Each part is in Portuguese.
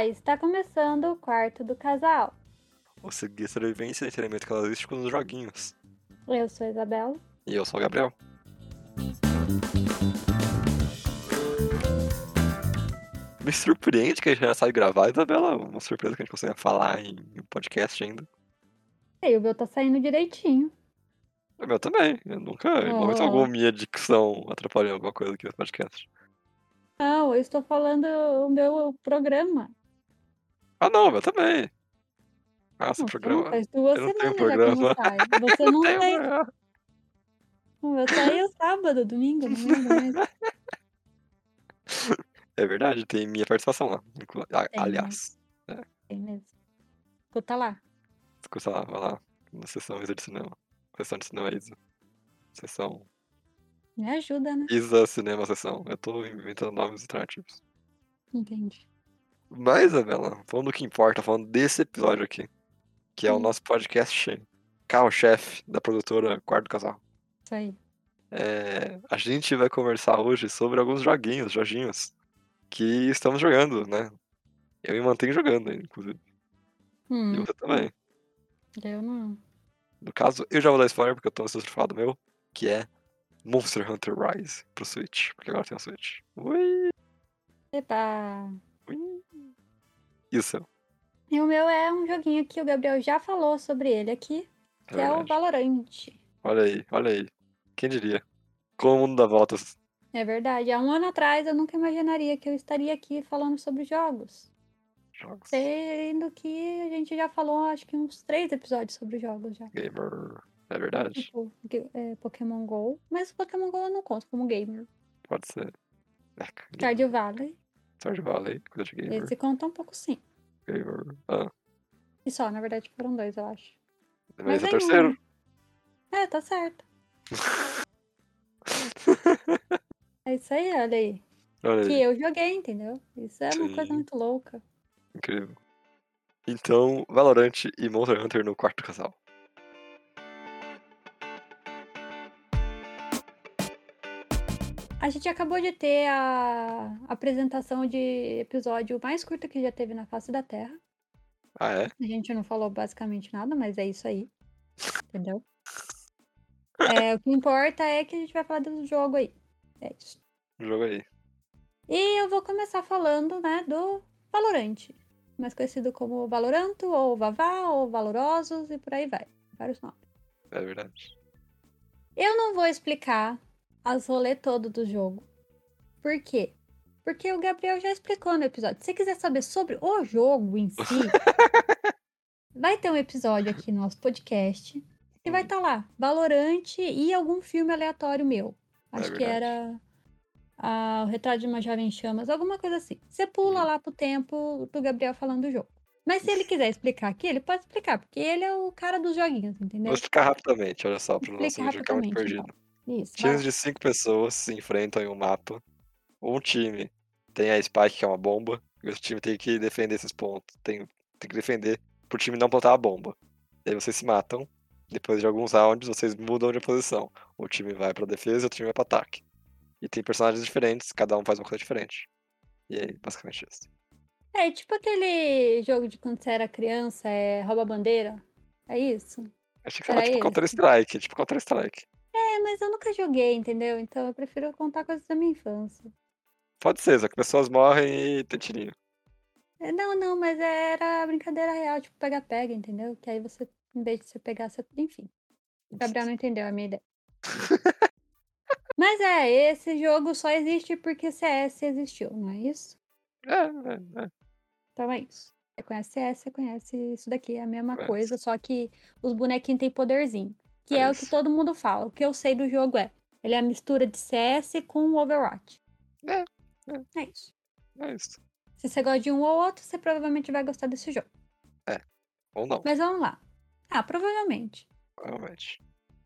Olá, está começando o quarto do casal. O seguir sobrevivência e treinamento casalístico nos joguinhos. Eu sou a Isabela. E eu sou o Gabriel. Me surpreende que a gente já sabe gravar, Isabela. Uma surpresa que a gente consiga falar em podcast ainda. E o meu tá saindo direitinho. O meu também. Eu nunca, em momento Oh. algum, minha dicção atrapalhou alguma coisa aqui no podcast. Não, eu estou falando o meu programa. Ah, não, o meu também. Nossa, Não, o programa. Faz duas eu não tenho não programa. sai. Você não Tem, tem. O meu saiu sábado, domingo, não lembro. É verdade, tem minha participação lá. né? Aliás, Tem mesmo. Escuta lá. escuta lá, vai lá. Na sessão Isa de cinema. Sessão de cinema Isa. Sessão. Me ajuda, né? Isa Cinema Sessão. Eu tô inventando nomes alternativos. Entendi. Mas, Isabela, falando do que importa, falando desse episódio aqui, que é o Hum. nosso podcast carro-chefe da produtora Quarto Casal. Isso aí. É, a gente vai conversar hoje sobre alguns joguinhos, joginhos, que estamos jogando, né? Eu me mantenho jogando inclusive. E Hum, você também. eu não. No caso, eu já vou dar spoiler porque eu tô ansioso pra falar do meu, que é Monster Hunter Rise pro Switch, porque agora tem o Switch. Ui, Epa. Ui. E o o meu é um joguinho que o Gabriel já falou sobre ele aqui, É que é o verdade. Valorant. Olha aí, olha aí. Quem diria? Como o mundo dá voltas. É verdade. Há um ano atrás eu nunca imaginaria que eu estaria aqui falando sobre jogos. Jogos. Sendo que a gente já falou, acho que uns três episódios sobre jogos já. Gamer. É verdade. Tipo, é, Pokémon GO. Mas o Pokémon GO eu não conto como gamer. Pode ser. É. Stardew Valley. Stardew Valley, coisa de gamer. Esse conta um pouco sim. Gamer. Ah, E só, na verdade foram dois, eu acho. mas é o aí terceiro. É, tá certo. É isso aí, olha aí. Olha Que aí, eu joguei, entendeu? Isso é uma coisa Sim. muito louca. incrível. Então, Valorant e Monster Hunter no quarto casal. A gente acabou de ter a apresentação de episódio mais curta que já teve na face da Terra. Ah, é? A gente não falou basicamente nada, mas é isso aí. Entendeu? É, o que importa é que a gente vai falar do jogo aí. É isso. Jogo aí. E eu vou começar falando, né, do Valorante. Mais conhecido como Valoranto, ou Vavá, ou Valorosos, e por aí vai. Vários nomes. É verdade. Eu não vou explicar as rolê todo do jogo. Por quê? Porque o Gabriel já explicou no episódio. Se você quiser saber sobre o jogo em si, vai ter um episódio aqui no nosso podcast que vai estar lá, Valorante e algum filme aleatório meu. É Acho que verdade. era ah, o Retrato de uma Jovem em Chamas, alguma coisa assim. Você pula Uhum. lá pro tempo do Gabriel falando do jogo. Mas se ele quiser explicar aqui, ele pode explicar, porque ele é o cara dos joguinhos, entendeu? Vou explicar rapidamente, olha só, Explica vídeo ficar muito perdido. então. Isso. vai. Times de cinco pessoas se enfrentam em um mapa. Um time tem a Spike, que é uma bomba, e o outro time tem que defender esses pontos. Tem, tem que defender pro time não plantar a bomba. E aí vocês se matam. Depois de alguns rounds, vocês mudam de posição. O time vai pra defesa e o time vai pro ataque. E tem personagens diferentes, cada um faz uma coisa diferente. E aí, basicamente isso. É tipo aquele jogo de quando você era criança, é rouba bandeira. É isso? Achei que era Era tipo esse? Counter-Strike, tipo Counter-Strike. É, mas eu nunca joguei, entendeu? Então eu prefiro contar coisas da minha infância. Pode ser, só que pessoas morrem e tem tirinho. É, Não, não, mas era brincadeira real, tipo pega-pega, entendeu? Que aí você, em vez de você pegar, você. Enfim. O Gabriel não entendeu a minha ideia. Mas é, esse jogo só existe porque CS existiu, não é isso? É, é, é. Então é isso. Você conhece CS, você conhece isso daqui, é a mesma coisa, só que os bonequinhos têm poderzinho. Que É é, o que todo mundo fala. O que eu sei do jogo é, ele é a mistura de CS com Overwatch. É, É isso. É isso. Se você gosta de um ou outro, você provavelmente vai gostar desse jogo. Ou não, Mas vamos lá. Ah, provavelmente. realmente.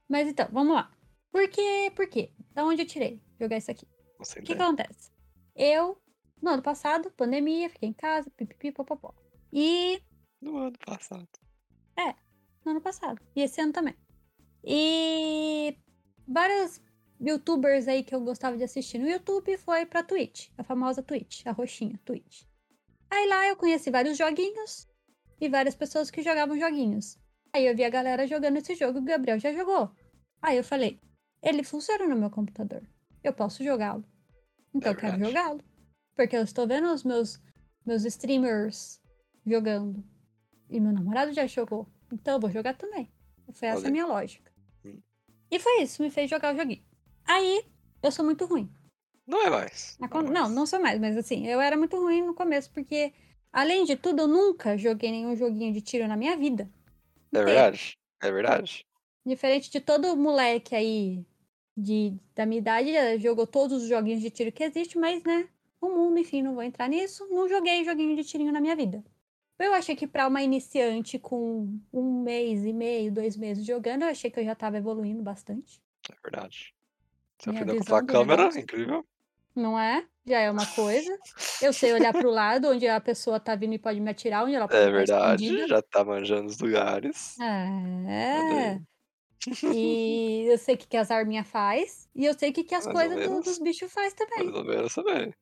Mas então, vamos lá. Por quê? Por quê? Da onde eu tirei jogar isso aqui? O que ideia. acontece? Eu, no ano passado, pandemia, fiquei em casa, pipipi, popopó. E No ano passado. no ano passado. E esse ano também. E vários youtubers aí que eu gostava de assistir no YouTube foi pra Twitch, a famosa Twitch, a roxinha Twitch. Aí lá eu conheci vários joguinhos e várias pessoas que jogavam joguinhos. Aí eu vi a galera jogando esse jogo o Gabriel já jogou. Aí eu falei, ele funciona no meu computador. Eu posso jogá-lo. Então É eu quero jogá-lo. Porque eu estou vendo os meus, meus streamers jogando. E meu namorado já jogou. Então eu vou jogar também. Foi essa a minha lógica. E foi isso, me fez jogar o joguinho. Aí, eu sou muito ruim. Não é mais. Não, con- é Não, mais. não sou mais, mas assim, eu era muito ruim no começo, porque, além de tudo, eu nunca joguei nenhum joguinho de tiro na minha vida. É verdade. É verdade. Diferente de todo moleque aí de, da minha idade, jogou todos os joguinhos de tiro que existe, mas, né, o mundo, enfim, não vou entrar nisso. Não joguei joguinho de tirinho na minha vida. Eu achei que pra uma iniciante com um mês e meio, dois meses jogando, eu achei que eu já tava evoluindo bastante. É verdade. Você Minha aprendeu controlar a do câmera, negócio. incrível. Não é? Já é uma coisa. Eu sei olhar pro lado onde a pessoa tá vindo e pode me atirar, onde ela pode É verdade, escondida. já tá manjando os lugares. É. aí. E eu sei o que, que as arminhas faz. E eu sei o que, que as Mais coisas do- dos bichos faz Mais também. ou menos também.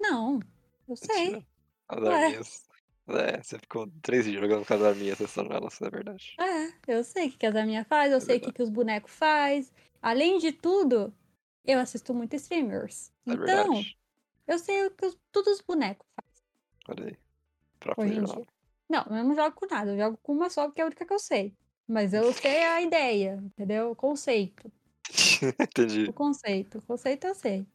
Não, eu sei. As arminhas. É, você ficou três dias jogando com as arminhas, testando elas, é verdade. É, eu sei o que, que as arminhas faz, eu É sei o que, que os bonecos faz. Além de tudo, eu assisto muito streamers. É Então, verdade. eu sei o que os, tudo os bonecos fazem Olha aí. Hoje em dia. Não, eu não jogo com nada, eu jogo com uma só, porque é a única que eu sei. Mas eu sei a ideia, entendeu? O conceito. Entendi. O conceito. O conceito eu sei.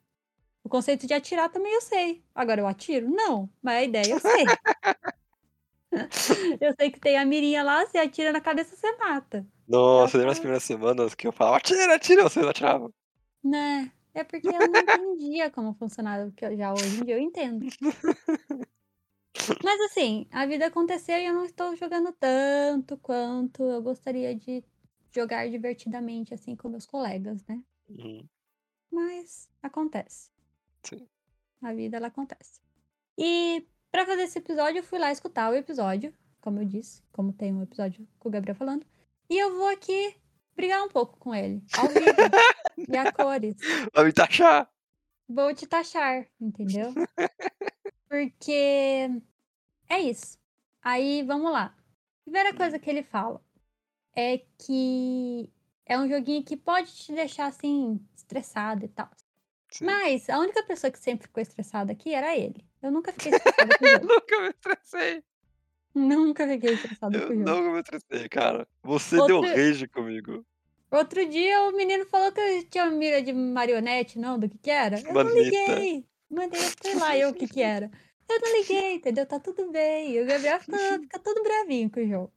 O conceito de atirar também eu sei. Agora eu atiro? Não. Mas a ideia eu sei. eu sei que tem a mirinha lá, você atira na cabeça, você mata. Nossa, lembra as primeiras semanas que eu falava, atira, atira, você não atirava. Né? É porque eu não entendia como funcionava, porque eu já hoje em dia eu entendo. Mas assim, a vida aconteceu e eu não estou jogando tanto quanto eu gostaria de jogar divertidamente, assim, com meus colegas, né? Uhum. Mas acontece. Sim. A vida ela acontece. E pra fazer esse episódio, eu fui lá escutar o episódio, como eu disse, como tem um episódio com o Gabriel falando. E eu vou aqui brigar um pouco com ele, ao vivo e a cores. Vai me taxar. Vou te taxar, entendeu? Porque é isso. Aí, vamos lá. Primeira coisa que ele fala é que é um joguinho que pode te deixar assim, estressado e tal. Sim. Mas a única pessoa que sempre ficou estressada aqui era ele. Eu nunca fiquei estressada com o Eu jogo. nunca me estressei. Nunca fiquei estressada Eu com o jogo. nunca me estressei, cara. Você deu Outro- rage comigo. Outro dia o menino falou que eu tinha mira de marionete, não, do que que era. Eu não Manita. liguei. Mandei, sei lá eu o que que era. Eu não liguei, entendeu? Tá tudo bem. O Gabriel fica, fica todo bravinho com o jogo.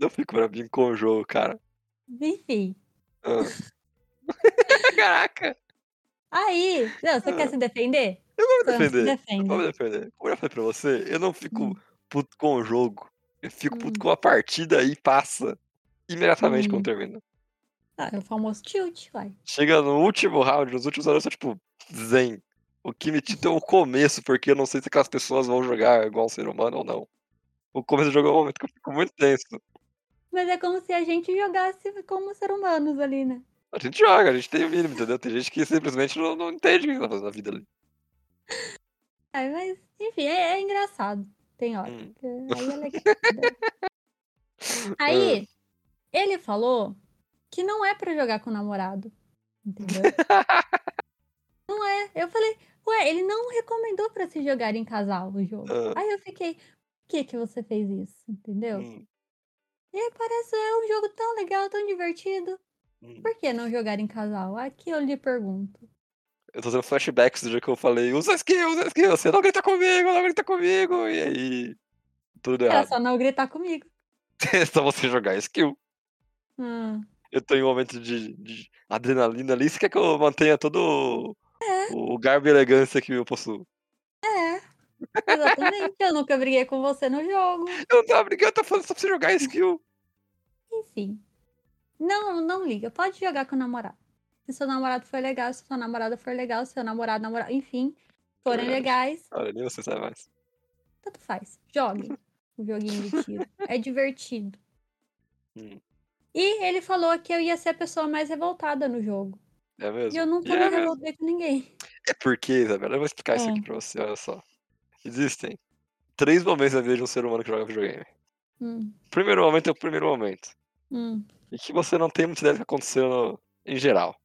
Eu fico mim com o jogo, cara. Enfim. Ah. Caraca, Aí, não, você quer se defender? Eu vou me defender. Eu defenda. vou me defender. Como eu já falei pra você, eu não fico Hum. puto com o jogo. Eu fico puto Hum. com a partida e passa imediatamente Hum. quando termina. Ah, é o famoso tilt, vai. Chega no último round, nos últimos rounds, eu sou tipo, zen. O que me tita é o começo, porque eu não sei se aquelas pessoas vão jogar igual um ser humano ou não. O começo do jogo é um momento que eu fico muito tenso. Mas é como se a gente jogasse como ser humanos ali, né? A gente joga, a gente tem o mínimo, entendeu? Tem gente que simplesmente não, não entende o que tá fazendo na vida ali. Aí, mas, enfim, é, é engraçado. Tem hora. Hum. Aí é legal. entendeu? Aí, ele falou que não é pra jogar com o namorado. Entendeu? não é. Eu falei, ué, ele não recomendou pra se jogar em casal o jogo. Ah. Aí eu fiquei, por que que você fez isso? Entendeu? Hum, E aí parece é um jogo tão legal, tão divertido. hum. Por que não jogar em casal? Aqui eu lhe pergunto. Eu tô tendo flashbacks do dia que eu falei, usa skill, usa skill, você não grita comigo, não grita comigo, e aí. Tudo Era errado. só não gritar comigo. É só você jogar skill. Ah, Eu tô em um momento de, de adrenalina ali, você quer que eu mantenha todo o, o garbo e elegância que eu possuo. é, exatamente. eu nunca briguei com você no jogo. Eu não tava brigando, eu tô falando só pra você jogar skill. Enfim. Não, não liga. Pode jogar com o namorado. Se seu namorado for legal, se sua namorada for legal, se seu namorado, namorado, enfim, forem Verdade. legais, Olha, nem você sabe mais. tanto faz. Jogue o joguinho de tiro. É divertido. Hum. E ele falou que eu ia ser a pessoa mais revoltada no jogo. É mesmo? E eu nunca E é me mesmo. revoltei com ninguém. É porque, Isabela, eu vou explicar isso aqui pra você, olha só. Existem três momentos da vida de um ser humano que joga videogame. Hum, O primeiro momento é o primeiro momento. hum, E que você não tem muita ideia do que aconteceu no- em geral.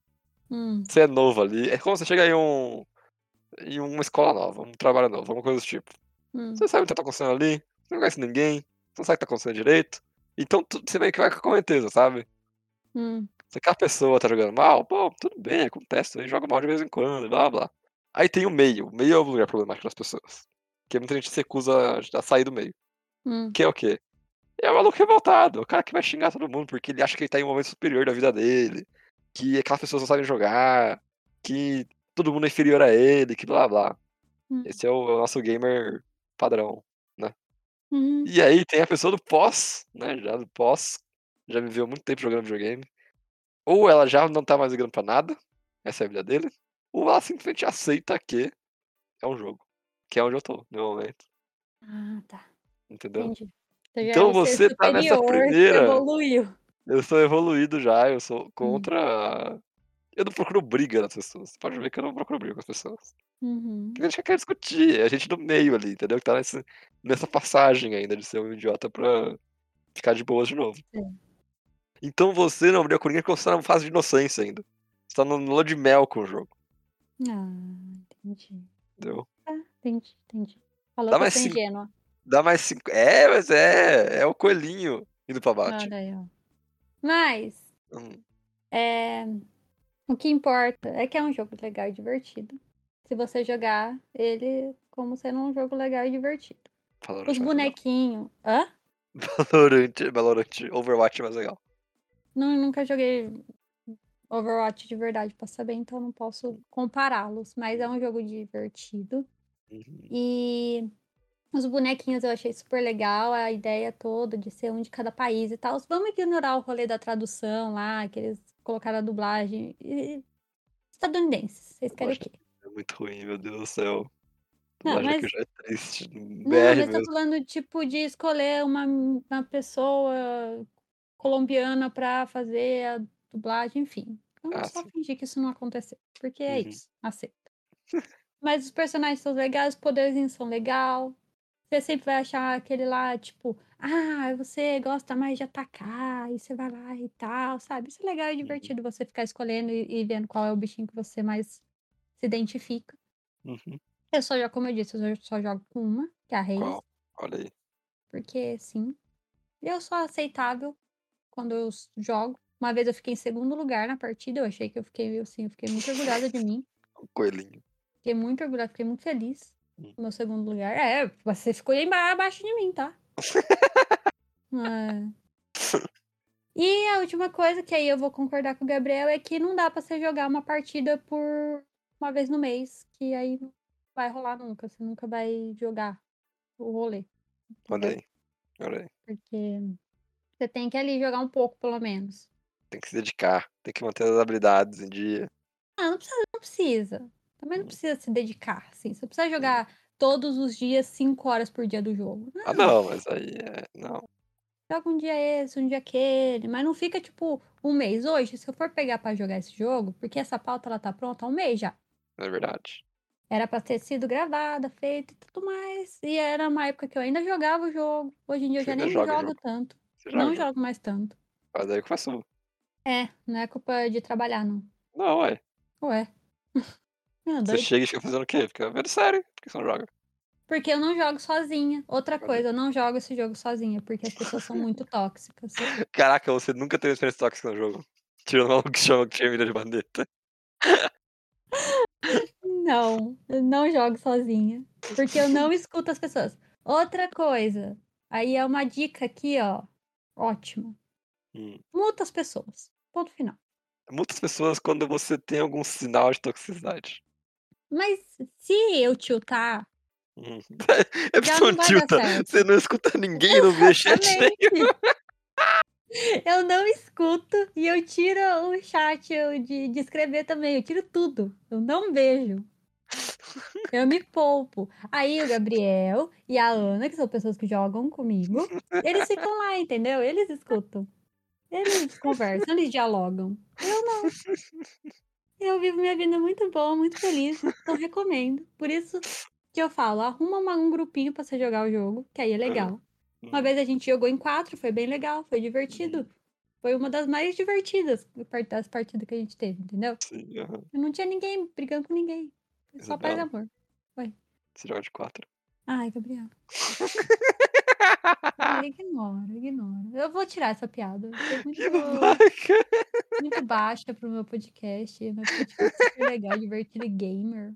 Hum, Você é novo ali. É como você chega em um. em uma escola nova, um trabalho novo, alguma coisa do tipo. hum, Você sabe o que tá acontecendo ali, você não conhece ninguém, você não sabe o que tá acontecendo direito. Então tu- você meio que vai com a correnteza, sabe? hum, Se aquela pessoa tá jogando mal, pô, tudo bem, acontece, aí joga mal de vez em quando, blá blá. Aí tem o meio. O meio é o lugar problemático das pessoas. Porque muita gente se recusa a sair do meio. hum, Que é o quê? É o maluco revoltado, é o cara que vai xingar todo mundo porque ele acha que ele tá em um momento superior da vida dele, que aquelas pessoas não sabem jogar, que todo mundo é inferior a ele, que blá blá. hum, Esse é o, é o nosso gamer padrão. hum, E aí tem a pessoa do pós, né? Já do pós, já viveu muito tempo jogando videogame. Ou ela já não tá mais ligando pra nada, essa é a vida dele, ou ela simplesmente aceita que é um jogo. Que é onde eu tô, no momento. Ah, tá. Entendeu? Entendi. Já Então é você tá nessa primeira. evoluiu. Eu sou evoluído já, eu sou contra. Eu não procuro briga nas pessoas. Você pode ver que eu não procuro briga com as pessoas. Uhum. A gente quer discutir, é a gente do meio ali, entendeu? Que tá nesse, nessa passagem ainda de ser um idiota pra ficar de boas de novo. Sim. Então você não abriu com ninguém porque você tá numa fase de inocência ainda. Você tá no lua de mel com o jogo, Ah, entendi. entendeu? Ah, entendi, entendi. Falou Dá que mais cinco- ingênua. Dá mais cinco. É, mas é. É o coelhinho indo pra bate. Olha aí, ó. Mas, Hum, é, o que importa é que é um jogo legal e divertido. Se você jogar ele como sendo um jogo legal e divertido. Valorant Os é bonequinhos. Hã? Valorant, Valorant, Overwatch é mais legal. Não, nunca joguei Overwatch de verdade pra saber, então não posso compará-los. Mas é um jogo divertido. Uhum. E os bonequinhos eu achei super legal, a ideia toda de ser um de cada país e tal. Vamos ignorar o rolê da tradução lá, que eles colocaram a dublagem. E- Estadunidenses, vocês querem o quê? É muito ruim, meu Deus do céu. Não, mas- já é triste. Não, BR mas tô mesmo. falando, tipo, de escolher uma, uma pessoa colombiana pra fazer a dublagem, enfim. Vamos Ah, só sim. fingir que isso não aconteceu. Porque é Uhum. isso, aceita. Mas os personagens são legais, os poderzinhos são legal. Você sempre vai achar aquele lá, tipo, ah, você gosta mais de atacar, e você vai lá e tal, sabe? Isso é legal e Uhum. divertido você ficar escolhendo e, e vendo qual é o bichinho que você mais se identifica. Uhum. Eu só jogo, como eu disse, eu só jogo com uma, que é a Reis. Qual? Olha aí. Porque sim. Eu sou aceitável quando eu jogo. Uma vez eu fiquei em segundo lugar na partida, eu achei que eu fiquei assim, eu fiquei muito orgulhosa de mim. Coelhinho. Fiquei muito orgulhosa, fiquei muito feliz meu segundo lugar. É, você ficou aí abaixo de mim, tá? É. E a última coisa que aí eu vou concordar com o Gabriel é que não dá pra você jogar uma partida por uma vez no mês, que aí não vai rolar nunca, você nunca vai jogar o rolê. Olha aí. Olha aí. Porque você tem que ali jogar um pouco, pelo menos. Tem que se dedicar. Tem que manter as habilidades em dia. Ah, não precisa, não precisa. Também não precisa se dedicar, assim. Você precisa jogar todos os dias, 5 horas por dia do jogo. Ah, não, mas aí é. Não. Joga um dia esse, um dia aquele, mas não fica tipo um mês. Hoje, se eu for pegar pra jogar esse jogo, porque essa pauta ela tá pronta há um mês já. Não é verdade. Era pra ter sido gravada, feita e tudo mais. E era uma época que eu ainda jogava o jogo. Hoje em dia eu Você já ainda nem jogo jogo? tanto. Você Não joga. jogo mais tanto. Mas aí começou. É, não é culpa de trabalhar, não. Não, ué. Ué. Meu, Você doido. chega e fica fazendo o quê? Fica vendo série. Por que você não joga? Porque eu não jogo sozinha. Outra coisa, eu não jogo esse jogo sozinha, porque as pessoas são muito tóxicas. Caraca, você nunca teve experiência tóxica no jogo. Tirando o maluco que chama que tinha vida de bandeta. Não, eu não jogo sozinha. Porque eu não escuto as pessoas. Outra coisa, aí é uma dica aqui, ó. Ótima. Hum. Muta as pessoas. Ponto final. Muitas pessoas quando você tem algum sinal de toxicidade. Mas se eu tiltar, Hum. É vai dar tilta. Você não escuta ninguém, não vê chat nenhum. Eu não escuto e eu tiro o chat de, de escrever também. Eu tiro tudo. Eu não vejo. Eu me poupo. Aí o Gabriel e a Ana, que são pessoas que jogam comigo, eles ficam lá, entendeu? Eles escutam. Eles conversam, eles dialogam. Eu não. Eu vivo minha vida muito boa, muito feliz. Então recomendo. Por isso que eu falo, arruma uma- um grupinho pra você jogar o jogo, que aí é legal. Uma Uhum. vez a gente jogou em quatro, foi bem legal, foi divertido. Foi uma das mais divertidas das partidas que a gente teve, entendeu? Sim. Eu não tinha ninguém brigando com ninguém. Foi só paz e amor. Você joga de quatro. Ai, Gabriel. Ignora, ignora. Eu vou tirar essa piada. Muito, Que muito baixa pro meu podcast. Meu podcast é super legal, divertido e gamer.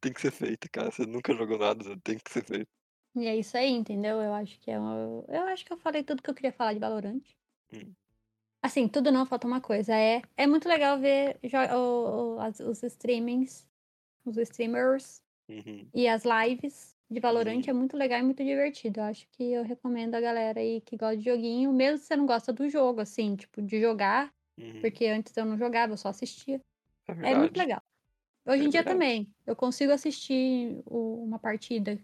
Tem que ser feito, cara. Você nunca jogou nada, tem que ser feito. E é isso aí, entendeu? Eu acho que é uma... Eu acho que eu falei tudo que eu queria falar de Valorant. Hum. Assim, tudo não, falta uma coisa. É, é muito legal ver jo- o- o- as- os streamings, os streamers Uhum. e as lives de Valorant. Uhum. É muito legal e muito divertido. Eu acho que eu recomendo a galera aí que gosta de joguinho, mesmo se você não gosta do jogo, assim, tipo, de jogar, Uhum. porque antes eu não jogava, eu só assistia. É É muito legal. Hoje É em dia verdade. também. Eu consigo assistir o- uma partida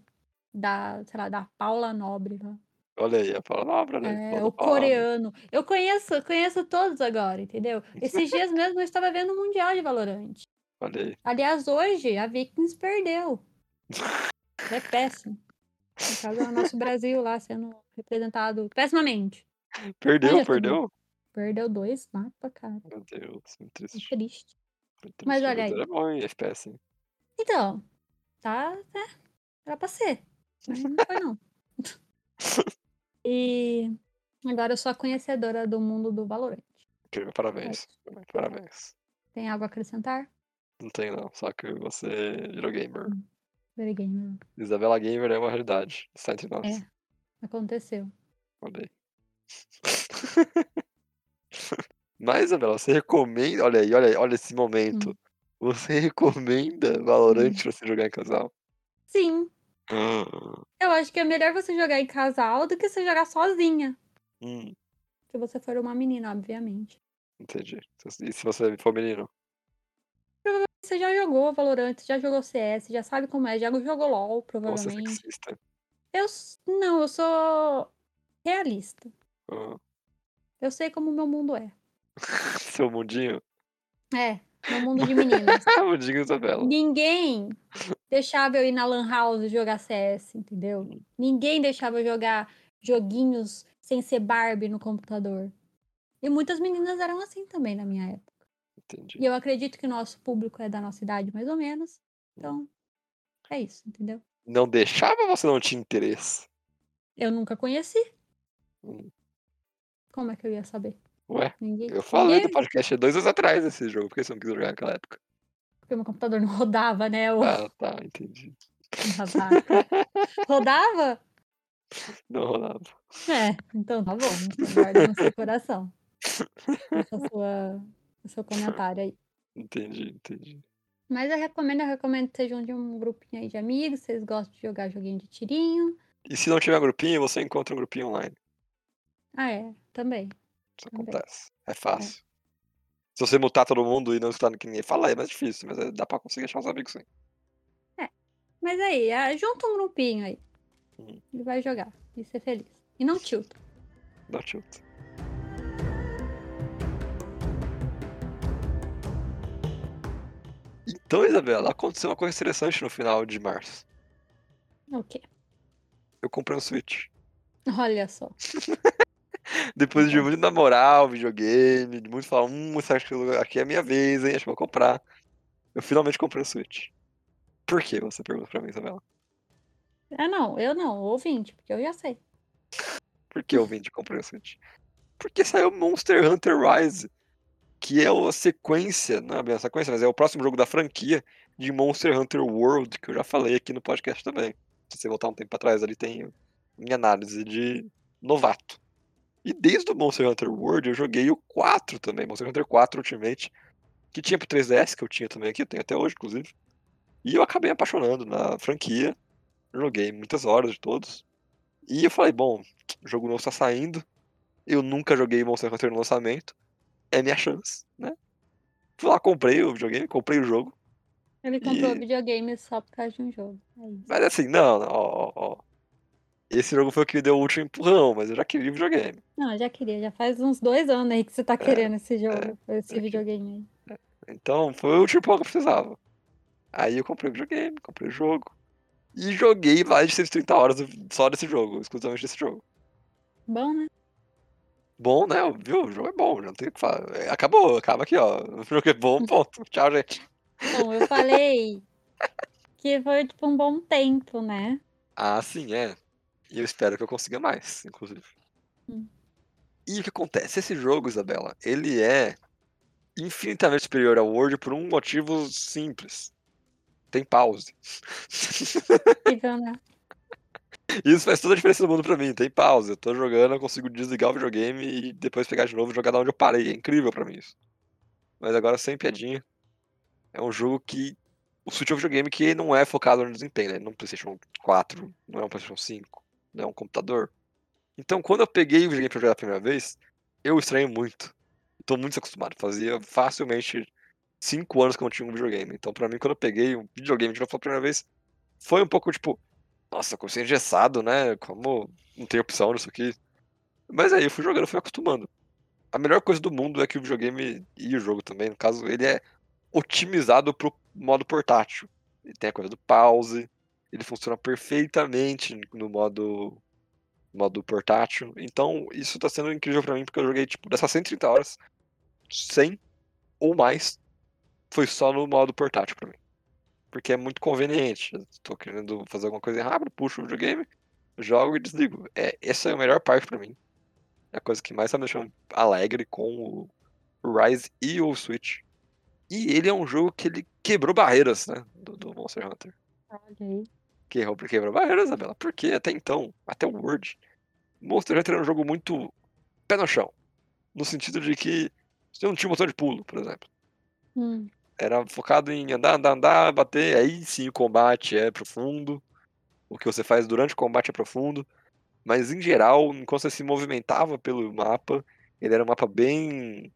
da, sei lá, da Paula Nobre lá. Olha aí, a palavra, né? É, o palavra. coreano. Eu conheço, conheço todos agora, entendeu? Esses dias mesmo eu estava vendo o Mundial de Valorant. Olha aí. Aliás, hoje a Vikings perdeu. É péssimo. No caso, é o nosso Brasil lá sendo representado pessimamente. Perdeu, Olha, perdeu? Perdeu dois mapas, cara. Meu Deus, muito É triste. triste. Muito Mas triste. olha aí. Era bom em FPS, hein? Então, tá, né? Era pra ser. Mas não foi, não. E agora eu sou a conhecedora do mundo do Valorant. Incrível, parabéns. Parabéns. Tem algo a acrescentar? Não tem não, só que você virou gamer. Very gamer. Isabela Gamer é uma realidade. Está entre nós. É. Aconteceu. Olha aí. Mas, Isabela, você recomenda. Olha aí, olha aí, olha esse momento. Hum. Você recomenda Valorant pra você jogar em casal? Sim, Ah, eu acho que é melhor você jogar em casal do que você jogar sozinha. Hum, Se você for uma menina, obviamente. entendi. E se você for menino? Você já jogou Valorant, já jogou CS, já sabe como é, já jogou LOL, provavelmente. sexista? Eu não, eu sou realista. Ah, Eu sei como o meu mundo é. Seu mundinho? É, meu mundo de meninas. mundinho Isabela. Ninguém deixava eu ir na Lan House jogar CS, entendeu? Hum. Ninguém deixava eu jogar joguinhos sem ser Barbie no computador. E muitas meninas eram assim também na minha época. Entendi. E eu acredito que o nosso público é da nossa idade, mais ou menos. Então, é isso, entendeu? Não deixava ou você não tinha interesse? Eu nunca conheci. Hum. Como é que eu ia saber? Ué, Ninguém. eu falei ninguém podcast dois anos atrás desse jogo, por que você não quis jogar naquela época? porque meu computador não rodava, né? O Ah, tá, entendi. Rodava? Não rolava. É, então tá bom. Guarda no seu coração. Essa sua, o seu comentário aí. Entendi, entendi. Mas eu recomendo, eu recomendo que sejam de um grupinho aí de amigos, vocês gostam de jogar joguinho de tirinho. E se não tiver grupinho, você encontra um grupinho online. Ah, é, também. Isso Também. acontece. É fácil. Se você mutar todo mundo e não escutar que ninguém fala, é mais difícil, mas é- dá pra conseguir achar uns amigos sim. Mas aí, ah, junta um grupinho aí. Hum. E vai jogar. E ser feliz. E não tilta. Dá tilt. Então, Isabela, aconteceu uma coisa interessante no final de março. O quê? Eu comprei um Switch. Olha só. Depois de muito namorar o videogame, de muito falar, hum, que aqui é a minha vez, hein? Acho que vou comprar. Eu finalmente comprei um Switch. Por que você pergunta pra mim, Isabela? Ah, não, eu não, ouvinte, porque eu já sei. Por que de comprar um Switch? Porque saiu Monster Hunter Rise, que é a sequência, não é bem a sequência, mas é o próximo jogo da franquia de Monster Hunter World, que eu já falei aqui no podcast também. Se você voltar um tempo atrás, ali tem minha análise de novato. E desde o Monster Hunter World eu joguei o 4 também, Monster Hunter 4 Ultimate, que tinha pro 3DS, que eu tinha também aqui, eu tenho até hoje, inclusive. E eu acabei apaixonando na franquia, joguei muitas horas de todos. E eu falei, bom, o jogo novo está saindo, eu nunca joguei Monster Hunter no lançamento, é minha chance, né? Fui lá, comprei o videogame, comprei o jogo. Ele comprou E- videogame só por causa de um jogo. É. Mas assim, não, não, ó, ó. Esse jogo foi o que me deu o último empurrão, mas eu já queria o videogame. Não, eu já queria, já faz uns dois anos aí que você tá querendo esse jogo, esse é. videogame aí. Então, foi o último empurrão que eu precisava. Aí eu comprei o videogame, comprei o jogo. E joguei mais de 130 horas só desse jogo, exclusivamente desse jogo. Bom, né? Bom, né? Viu? O jogo é bom, não tem o que falar. É, Acabou, acaba aqui, ó. O jogo é bom, ponto. Tchau, gente. Bom, eu falei que foi tipo um bom tempo, né? Ah, sim, é. E eu espero que eu consiga mais, inclusive. Hum. E o que acontece? Esse jogo, Isabela, ele é infinitamente superior ao Word por um motivo simples. Tem pause. Incrível, né? Isso faz toda a diferença do mundo pra mim. Tem pause. Eu tô jogando, eu consigo desligar o videogame e depois pegar de novo e jogar da onde eu parei. É incrível pra mim isso. Mas agora, sem piadinha, é um jogo que. O Switch é um videogame que não é focado no desempenho, né? Não é um PlayStation 4, não é um PlayStation 5, não é um computador. Então, quando eu peguei o videogame pra jogar a primeira vez, eu estranho muito. Tô muito acostumado. Fazia facilmente 5 anos que eu não tinha um videogame. Então, pra mim, quando eu peguei um videogame de novo pela primeira vez, foi um pouco tipo, nossa, como ser engessado, né? Como não tem opção nisso aqui. Mas aí eu fui jogando, fui acostumando. A melhor coisa do mundo é que o videogame e o jogo também, no caso, ele é otimizado pro modo portátil. Ele tem a coisa do pause, ele funciona perfeitamente no modo modo portátil. Então, isso tá sendo incrível pra mim, porque eu joguei, tipo, dessas 130 horas, 100 ou mais foi só no modo portátil pra mim. Porque é muito conveniente. Tô querendo fazer alguma coisa rápido, puxo o videogame, jogo e desligo. É, essa é a melhor parte pra mim. É a coisa que mais tá me deixando alegre com o Rise e o Switch. E ele é um jogo que ele quebrou barreiras, né? Do, do Monster Hunter. Olha aí. Quebrou, quebrou barreiras, Isabela. Porque até então, até o Word, Monster Hunter era um jogo muito pé no chão. No sentido de que você não tinha um botão de pulo, por exemplo. Hum. Era focado em andar, andar, andar, bater. Aí sim o combate é profundo. O que você faz durante o combate é profundo. Mas em geral, enquanto você se movimentava pelo mapa, ele era um mapa bem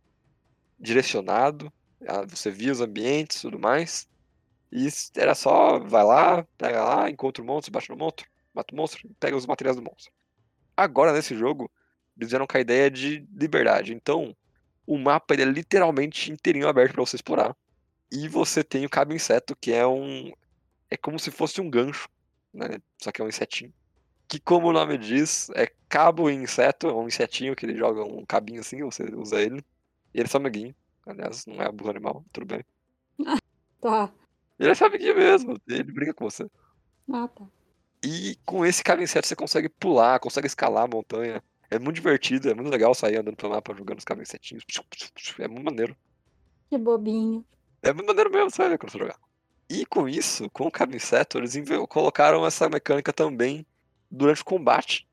direcionado. ah, Você via os ambientes e tudo mais. E era só, vai lá, pega lá, encontra o monstro, bate no monstro, mata o monstro, pega os materiais do monstro. Agora, nesse jogo, eles vieram com a ideia de liberdade. Então, o mapa ele é literalmente inteirinho aberto para você explorar. E você tem o cabo inseto, que é um. É como se fosse um gancho, né? Só que é um insetinho. Que, como o nome diz, é cabo e inseto, é um insetinho que ele joga um cabinho assim, você usa ele. E ele é seu amiguinho. Aliás, não é abuso animal, tudo bem. Tá. Ele é seu amiguinho mesmo, ele brinca com você. Ah, tá. E com esse cabo inseto você consegue pular, consegue escalar a montanha. É muito divertido, é muito legal sair andando pelo mapa jogando os cabos insetinhos. É muito maneiro. Que bobinho. É muito maneiro mesmo, sabe, quando você jogar. E com isso, com o cabo inseto, eles colocaram essa mecânica também durante o combate.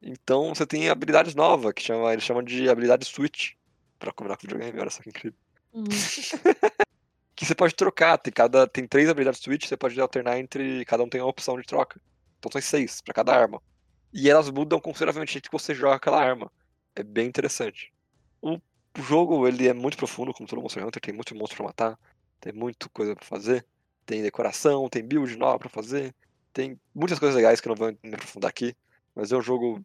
Então você tem habilidades novas, que chama, eles chamam de habilidade switch, pra combinar com o videogame, olha só que incrível. Hum. Que você pode trocar, tem, cada, tem três habilidades switch, você pode alternar entre. Cada um tem uma opção de troca. Então tem seis pra cada arma. E elas mudam consideravelmente o jeito que você joga aquela arma. É bem interessante. O jogo ele é muito profundo, como todo Monster Hunter, tem muito monstro pra matar, tem muita coisa pra fazer, tem decoração, tem build nova pra fazer, tem muitas coisas legais que eu não vou me aprofundar aqui, mas é um jogo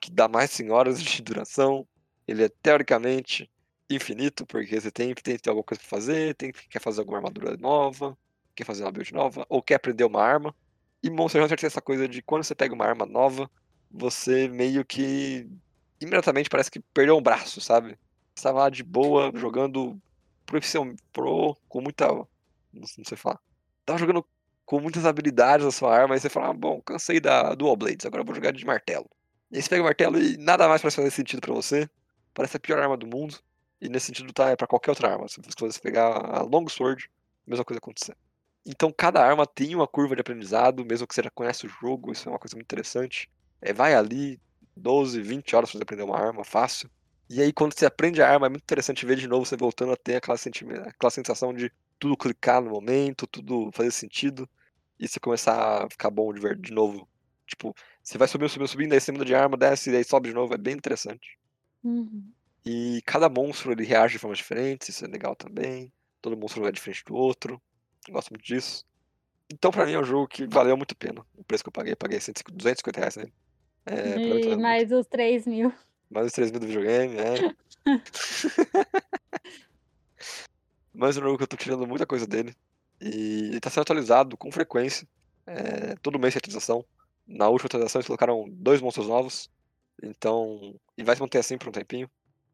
que dá mais de 100 horas de duração. Ele é teoricamente infinito, porque você tem tem que ter alguma coisa pra fazer, tem que quer fazer alguma armadura nova, quer fazer uma build nova, ou quer aprender uma arma. E Monster Hunter tem essa coisa de quando você pega uma arma nova, você meio que imediatamente parece que perdeu um braço, sabe? Você tava lá de boa, jogando profissão pro, com muita. Não, sei falar. Tava jogando com muitas habilidades na sua arma, aí você fala, ah, bom, cansei da Dual Blades, agora vou jogar de martelo. E aí você pega o martelo e nada mais parece fazer sentido pra você. Parece a pior arma do mundo. E nesse sentido tá é pra qualquer outra arma. Se você pegar a Long Sword, mesma coisa acontecer. Então cada arma tem uma curva de aprendizado, mesmo que você já conhece o jogo, isso é uma coisa muito interessante. É, vai ali 12, 20 horas pra você aprender uma arma, fácil. E aí quando você aprende a arma, é muito interessante ver de novo você voltando a ter aquela, aquela sensação de tudo clicar no momento, tudo fazer sentido. E você começar a ficar bom de, ver, de novo. Tipo, você vai subindo, subindo, subindo, aí você muda de arma, desce, e aí sobe de novo, é bem interessante. Uhum. E cada monstro ele reage de formas diferentes, isso é legal também. Todo monstro é diferente do outro. Gosto muito disso. Então, pra mim, é um jogo que valeu muito a pena. O preço que eu paguei, paguei 150 250 reais nele. É, E valeu muito. mais os 3 mil. Mais os 3 mil do videogame, é. Mas é um jogo que eu tô tirando muita coisa dele. E ele tá sendo atualizado com frequência. É, todo mês tem atualização. Na última atualização eles colocaram dois monstros novos. Então. E vai se manter assim por um tempinho.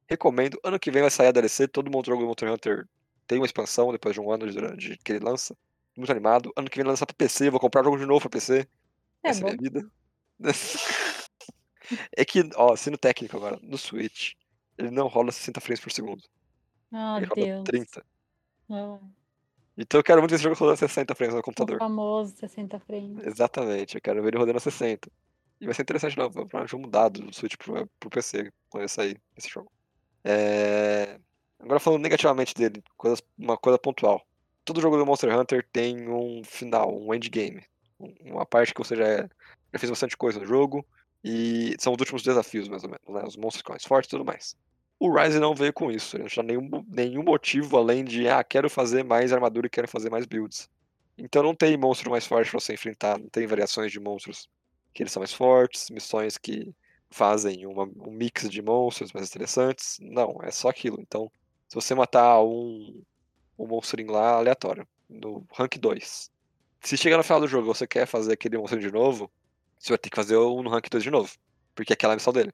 Recomendo. Ano que vem vai sair a DLC. Todo mundo jogo do Monster Hunter tem uma expansão depois de um ano de, de que ele lança. Muito animado. Ano que vem lança pra PC. Vou comprar o jogo de novo pra PC. É Essa é bom. minha vida. é que, ó, sendo técnico agora, no Switch, ele não rola 60 frames por segundo. Oh, ele rola Deus. 30. Ah, Então eu quero muito que esse jogo rodando 60 frames no o computador. famoso 60 frames. Exatamente, eu quero ver ele rodando a 60. E vai ser interessante não, pra um jogo mudado do Switch pro, pro PC quando sair esse jogo. É... Agora falando negativamente dele, uma coisa pontual. Todo jogo do Monster Hunter tem um final, um endgame. Um- Uma parte que você já, já fez bastante coisa no jogo. E são os últimos desafios, mais ou menos, né? Os monstros mais fortes e tudo mais. O Rise não veio com isso, ele não tinha nenhum, nenhum motivo além de, ah, quero fazer mais armadura e quero fazer mais builds. Então não tem monstro mais forte pra você enfrentar, não tem variações de monstros que eles são mais fortes, missões que fazem uma- um mix de monstros mais interessantes. Não, é só aquilo. Então, se você matar um, um monstrinho lá aleatório, no rank 2, se chegar no final do jogo você quer fazer aquele monstrinho de novo, você vai ter que fazer um no rank 2 de novo, porque aquela é a missão dele.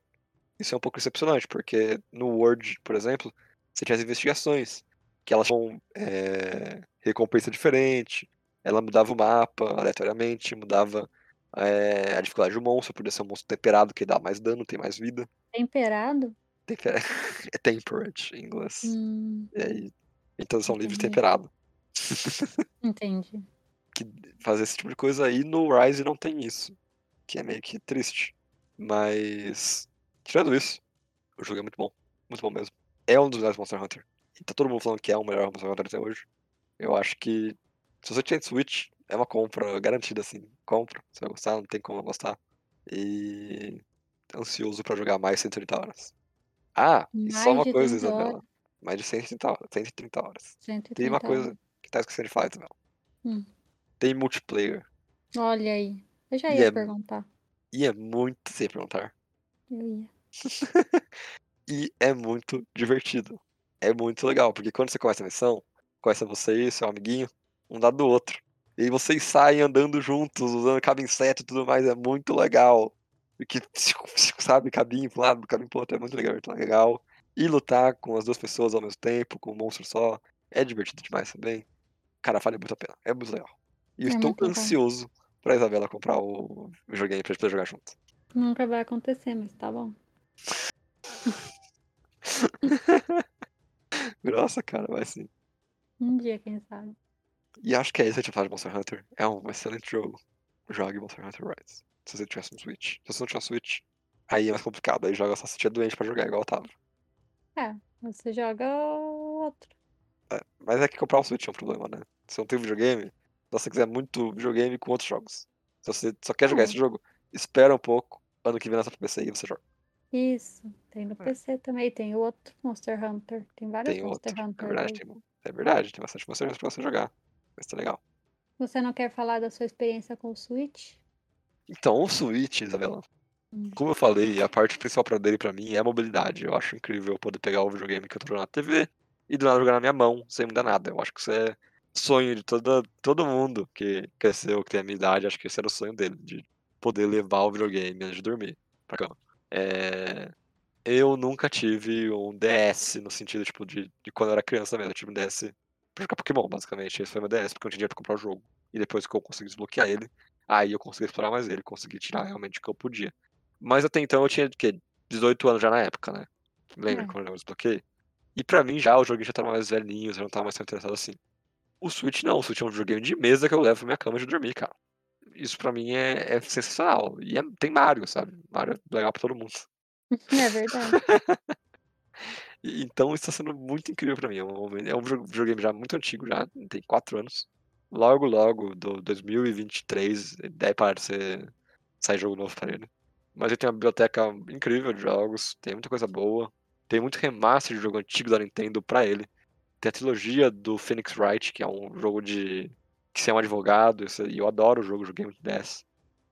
Isso é um pouco decepcionante, porque no Word, por exemplo, você tinha as investigações, que elas tinham é, recompensa diferente, ela mudava o mapa aleatoriamente, mudava é, a dificuldade do monstro, podia ser um monstro temperado que dá mais dano, tem mais vida. Temperado? Temper... é temperate em inglês. Hum, E aí, em tradução livre, Entendi. temperado. entendi. que fazer esse tipo de coisa aí no Rise não tem isso. Que é meio que triste. Mas, tirando isso, o jogo é muito bom. Muito bom mesmo. É um dos melhores Monster Hunter. E tá todo mundo falando que é o melhor Monster Hunter até hoje. Eu acho que, se você tiver Switch, é uma compra garantida, assim. Compra, você vai gostar, não tem como gostar. E ansioso pra jogar mais 130 horas. Ah, e só uma coisa, 30 Isabela. Mais de 130 horas. 130 horas. 130 Tem uma coisa que tá esquecendo de falar, Isabela. Hum. Tem multiplayer. Olha aí. Eu já E ia é- perguntar. E é muito sem perguntar. Eu ia. E é muito divertido. É muito legal, porque quando você começa a missão, começa você e seu amiguinho, um lado do outro. E aí vocês saem andando juntos, usando cabo inseto e tudo mais, é muito legal. Porque, sabe, cabinho pro lado, cabinho pro outro, é muito legal, muito legal. E lutar com as duas pessoas ao mesmo tempo, com um monstro só, é divertido demais também. Cara, vale muito a pena, é muito legal. E eu É estou muito bom. Pra Isabela comprar o videogame pra gente poder jogar junto. Nunca vai acontecer, mas tá bom. Nossa, cara, vai sim. Um dia, quem sabe. E acho que é isso que a gente falar de Monster Hunter. É um excelente jogo. Jogue Monster Hunter Rise. Se você tivesse um Switch. Se você não tiver um Switch, aí é mais complicado. Aí joga só se tiver doente pra jogar, igual eu tava. É, você joga outro. É, mas é que comprar um Switch é um problema, né? Se não tem videogame, se você quiser muito videogame com outros jogos. Se você só quer jogar É. esse jogo, espera um pouco. Ano que vem lança pro PC e você joga. Isso. Tem no PC também. Tem o outro Monster Hunter. Tem vários Tem Monster outro. É Hunter. verdade, aí. tem, é verdade, tem bastante Monster Hunter pra você jogar. Mas tá legal. Você não quer falar da sua experiência com o Switch? Então, o Switch, Isabela, Hum. como eu falei, a parte principal pra dele pra mim é a mobilidade. Eu acho incrível eu poder pegar o videogame que eu tô jogando na TV e do nada jogar na minha mão, sem mudar nada. Eu acho que isso é sonho de toda, todo mundo que cresceu, que tem a minha idade. Acho que esse era o sonho dele, de poder levar o videogame antes de dormir pra cama. É, Eu nunca tive um DS no sentido, tipo, de, de quando eu era criança mesmo. Eu tive um DS pra jogar Pokémon, basicamente. Esse foi meu DS, porque eu não tinha dinheiro pra comprar o jogo. E depois que eu consegui desbloquear ele, aí eu consegui explorar mais ele, consegui tirar realmente o que eu podia. Mas até então eu tinha, o quê? 18 anos já na época, né? Lembra É. quando eu desbloqueei? E pra mim já o joguinho já tava mais velhinho, já não tava mais tão interessado assim. O Switch não, o Switch é um videogame de mesa que eu levo pra minha cama de dormir, cara. Isso pra mim é, é sensacional. E é- tem Mario, sabe? Mario é legal pra todo mundo. É verdade. Então isso tá sendo muito incrível pra mim. É um, é um videogame já muito antigo, já tem 4 anos. Logo, logo, do 2023, deve parar de ser, sair jogo novo pra ele. Mas ele tem uma biblioteca incrível de jogos, tem muita coisa boa. Tem muito remaster de jogo antigo da Nintendo pra ele. Tem a trilogia do Phoenix Wright, que é um jogo de. que você é um advogado, e eu adoro o jogo, joguei muito DS.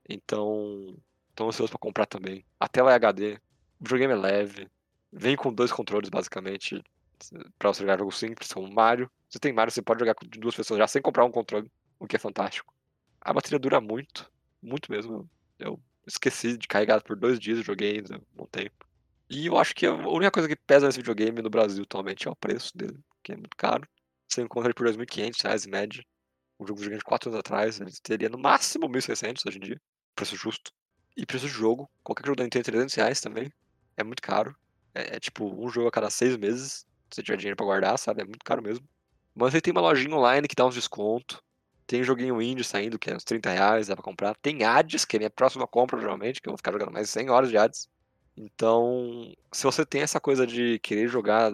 Então, tô ansioso pra comprar também. A tela é HD, o videogame é leve, vem com dois controles basicamente pra você jogar jogo simples, como Mario, Você tem Mario, você pode jogar com duas pessoas já sem comprar um controle, o que é fantástico. A bateria dura muito, muito mesmo. Eu esqueci de carregar por dois dias, joguei ainda um tempo. E eu acho que a única coisa que pesa nesse videogame no Brasil atualmente é o preço dele, que é muito caro. Você encontra ele por 2.500 reais em média. Um jogo de 4 anos atrás, ele teria no máximo 1.600 hoje em dia. Preço justo. E preço de jogo, qualquer jogo da Nintendo é 300 reais também. É muito caro. É, é, tipo um jogo a cada seis meses. Se você tiver dinheiro pra guardar, sabe? É muito caro mesmo. Mas aí tem uma lojinha online que dá uns descontos. Tem joguinho indie saindo, que é uns 30 reais, dá pra comprar. Tem Hades, que é minha próxima compra, geralmente, que eu vou ficar jogando mais de 100 horas de Hades. Então, se você tem essa coisa de querer jogar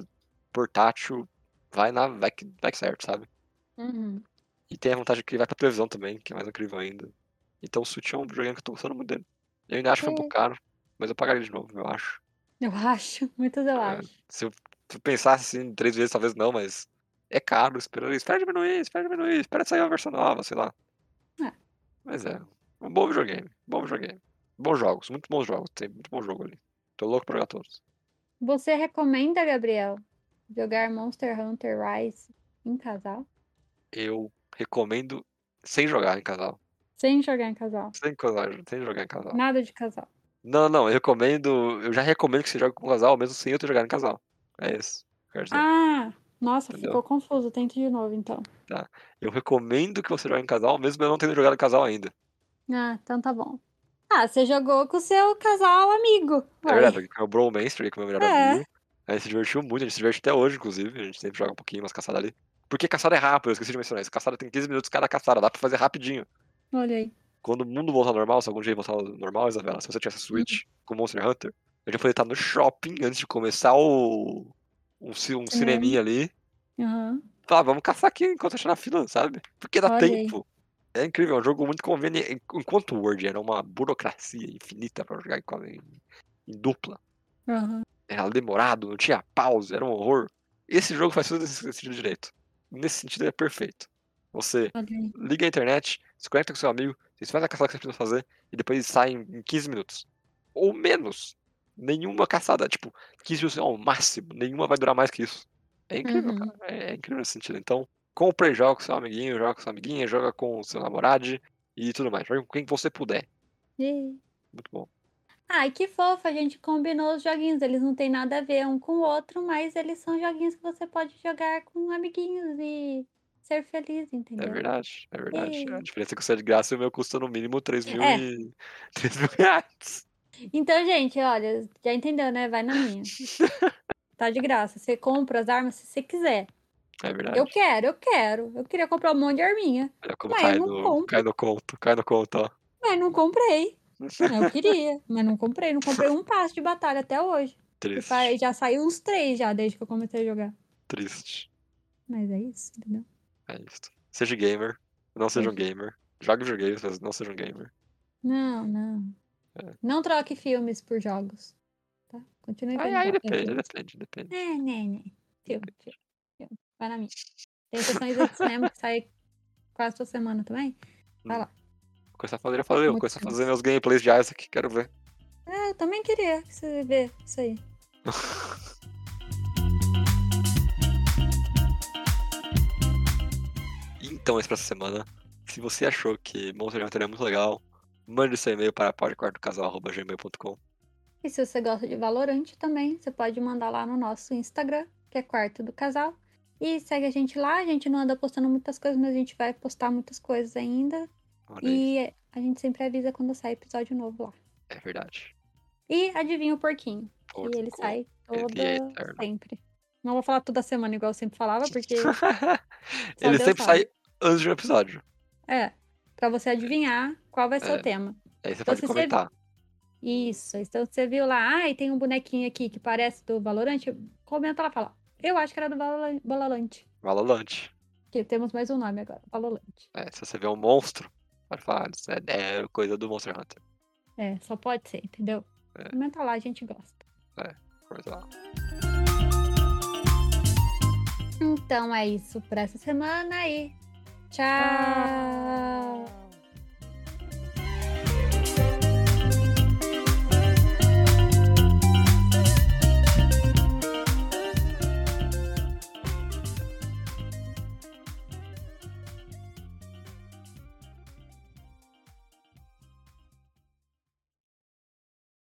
portátil, vai na vai que, vai que certo, sabe? Uhum. E tem a vantagem que ele vai pra televisão também, que é mais incrível ainda. Então o Switch é um joguinho que eu tô gostando muito dele. Eu ainda acho que foi um pouco caro, mas eu pagaria de novo, eu acho. Eu acho, muitas eu É, acho. se eu se eu pensasse assim, três vezes, talvez não, mas é caro, espera, espera diminuir, espera diminuir, espera sair uma versão nova, sei lá. É. Mas é, um bom videogame, bom videogame. Bons jogos, muito bons jogos, tem muito bom jogo ali. Tô louco pra jogar todos. Você recomenda, Gabriel, jogar Monster Hunter Rise em casal? Eu recomendo sem jogar em casal. Sem jogar em casal. Sem, casal, sem jogar em casal. Nada de casal. Não, não, eu recomendo. Eu já recomendo que você jogue com casal, mesmo sem eu ter jogado em casal. É isso. Ah, nossa, Entendeu? ficou confuso. Tente de novo, então. Eu recomendo que você jogue em casal, mesmo eu não tendo jogado em casal ainda. Ah, então tá bom. Ah, você jogou com o seu casal amigo. É verdade, eu Bro Master joguei com meu melhor É. amigo. A gente se divertiu muito, a gente se diverte até hoje, inclusive. A gente sempre joga um pouquinho umas caçadas ali. Porque caçada é rápido, eu esqueci de mencionar isso. Caçada tem 15 minutos cada caçada, dá pra fazer rapidinho. Olha aí. Quando o mundo voltar ao normal, se algum dia voltar ao normal, Isabela, se você tivesse Switch Uhum. com Monster Hunter, eu já poderia estar no shopping antes de começar o. um, um cineminha ali. Aham. Falar, vamos caçar aqui enquanto achar na fila, sabe? Porque dá Olha aí. tempo. É incrível, é um jogo muito conveniente. Enquanto o Word era uma burocracia infinita pra jogar em, em- em dupla, Aham. Era demorado, não tinha pausa, era um horror. Esse jogo faz tudo nesse sentido direito. Nesse sentido, ele é perfeito. Você aí. liga a internet, se conecta com seu amigo, vocês fazem a caçada que você precisa fazer e depois saem em 15 minutos. Ou menos. Nenhuma caçada, tipo, 15 minutos ao máximo. Nenhuma vai durar mais que isso. É incrível, Uhum. cara. É, é incrível nesse sentido. Então, compre e joga com seu amiguinho, joga com sua amiguinha, joga com seu namorado e tudo mais. Joga com quem você puder. Muito bom. Ai, que fofo, a gente combinou os joguinhos. Eles não têm nada a ver um com o outro, mas eles são joguinhos que você pode jogar com amiguinhos e ser feliz, É entendeu? verdade, é verdade. A Ei. diferença é que você é de graça e o meu custa no mínimo 3 mil É. e. 3 mil reais. Então, gente, olha, já entendeu, né? Vai na minha. Tá de graça. Você compra as armas se você quiser. É verdade. Eu quero, eu quero. Eu queria comprar um monte de arminha, Olha como mas cai eu não no, compro. cai no conto, cai no conto, ó. mas não comprei. Eu queria, mas não comprei. Não comprei um passo de batalha até hoje. Triste, Já saiu uns três já, desde que eu comecei a jogar. triste. Mas é isso, entendeu? É isso. Seja gamer, não seja um Seja. gamer. Jogue videogames, mas não seja um gamer. Não, não. É. Não troque filmes por jogos. Tá? Continue aí jo- depende, depende, depende. É, né, né. Filme, filme, filme. Vai na minha. Tem sessões de cinema que sai quase toda semana também. Vai Hum. lá. Começar a fazer, eu falei, vou começar a fazer meus gameplays de Isaac, quero ver. É, eu também queria que você vê isso aí. Então, esse pra essa semana. Se você achou que Monster Hunter é muito legal, mande seu e-mail para podquartocasal.gmail.com. E se você gosta de Valorant também, você pode mandar lá no nosso Instagram, que é Quarto do Casal. E segue a gente lá, a gente não anda postando muitas coisas, mas a gente vai postar muitas coisas ainda. Olha aí, E a gente sempre avisa quando sai episódio novo lá. é verdade. E adivinha o porquinho. Porco, e ele sai toda ele é sempre. Não vou falar toda semana igual eu sempre falava, porque ele Deus sempre sabe. sai antes de um episódio. é pra você adivinhar qual vai ser É. o tema. Aí você Então, pode você- comentar. Isso. Então você viu lá, ai, tem um bonequinho aqui que parece do Valorant, comenta lá, fala. Eu acho que era do Valorant- Valorant. Valorant. Que temos mais um nome agora, Valorant. É, se você vê um monstro, pode falar, isso é, é coisa do Monster Hunter. É, só pode ser, entendeu? É. Comenta lá, a gente gosta. Coisa lá. Então é isso pra essa semana e tchau.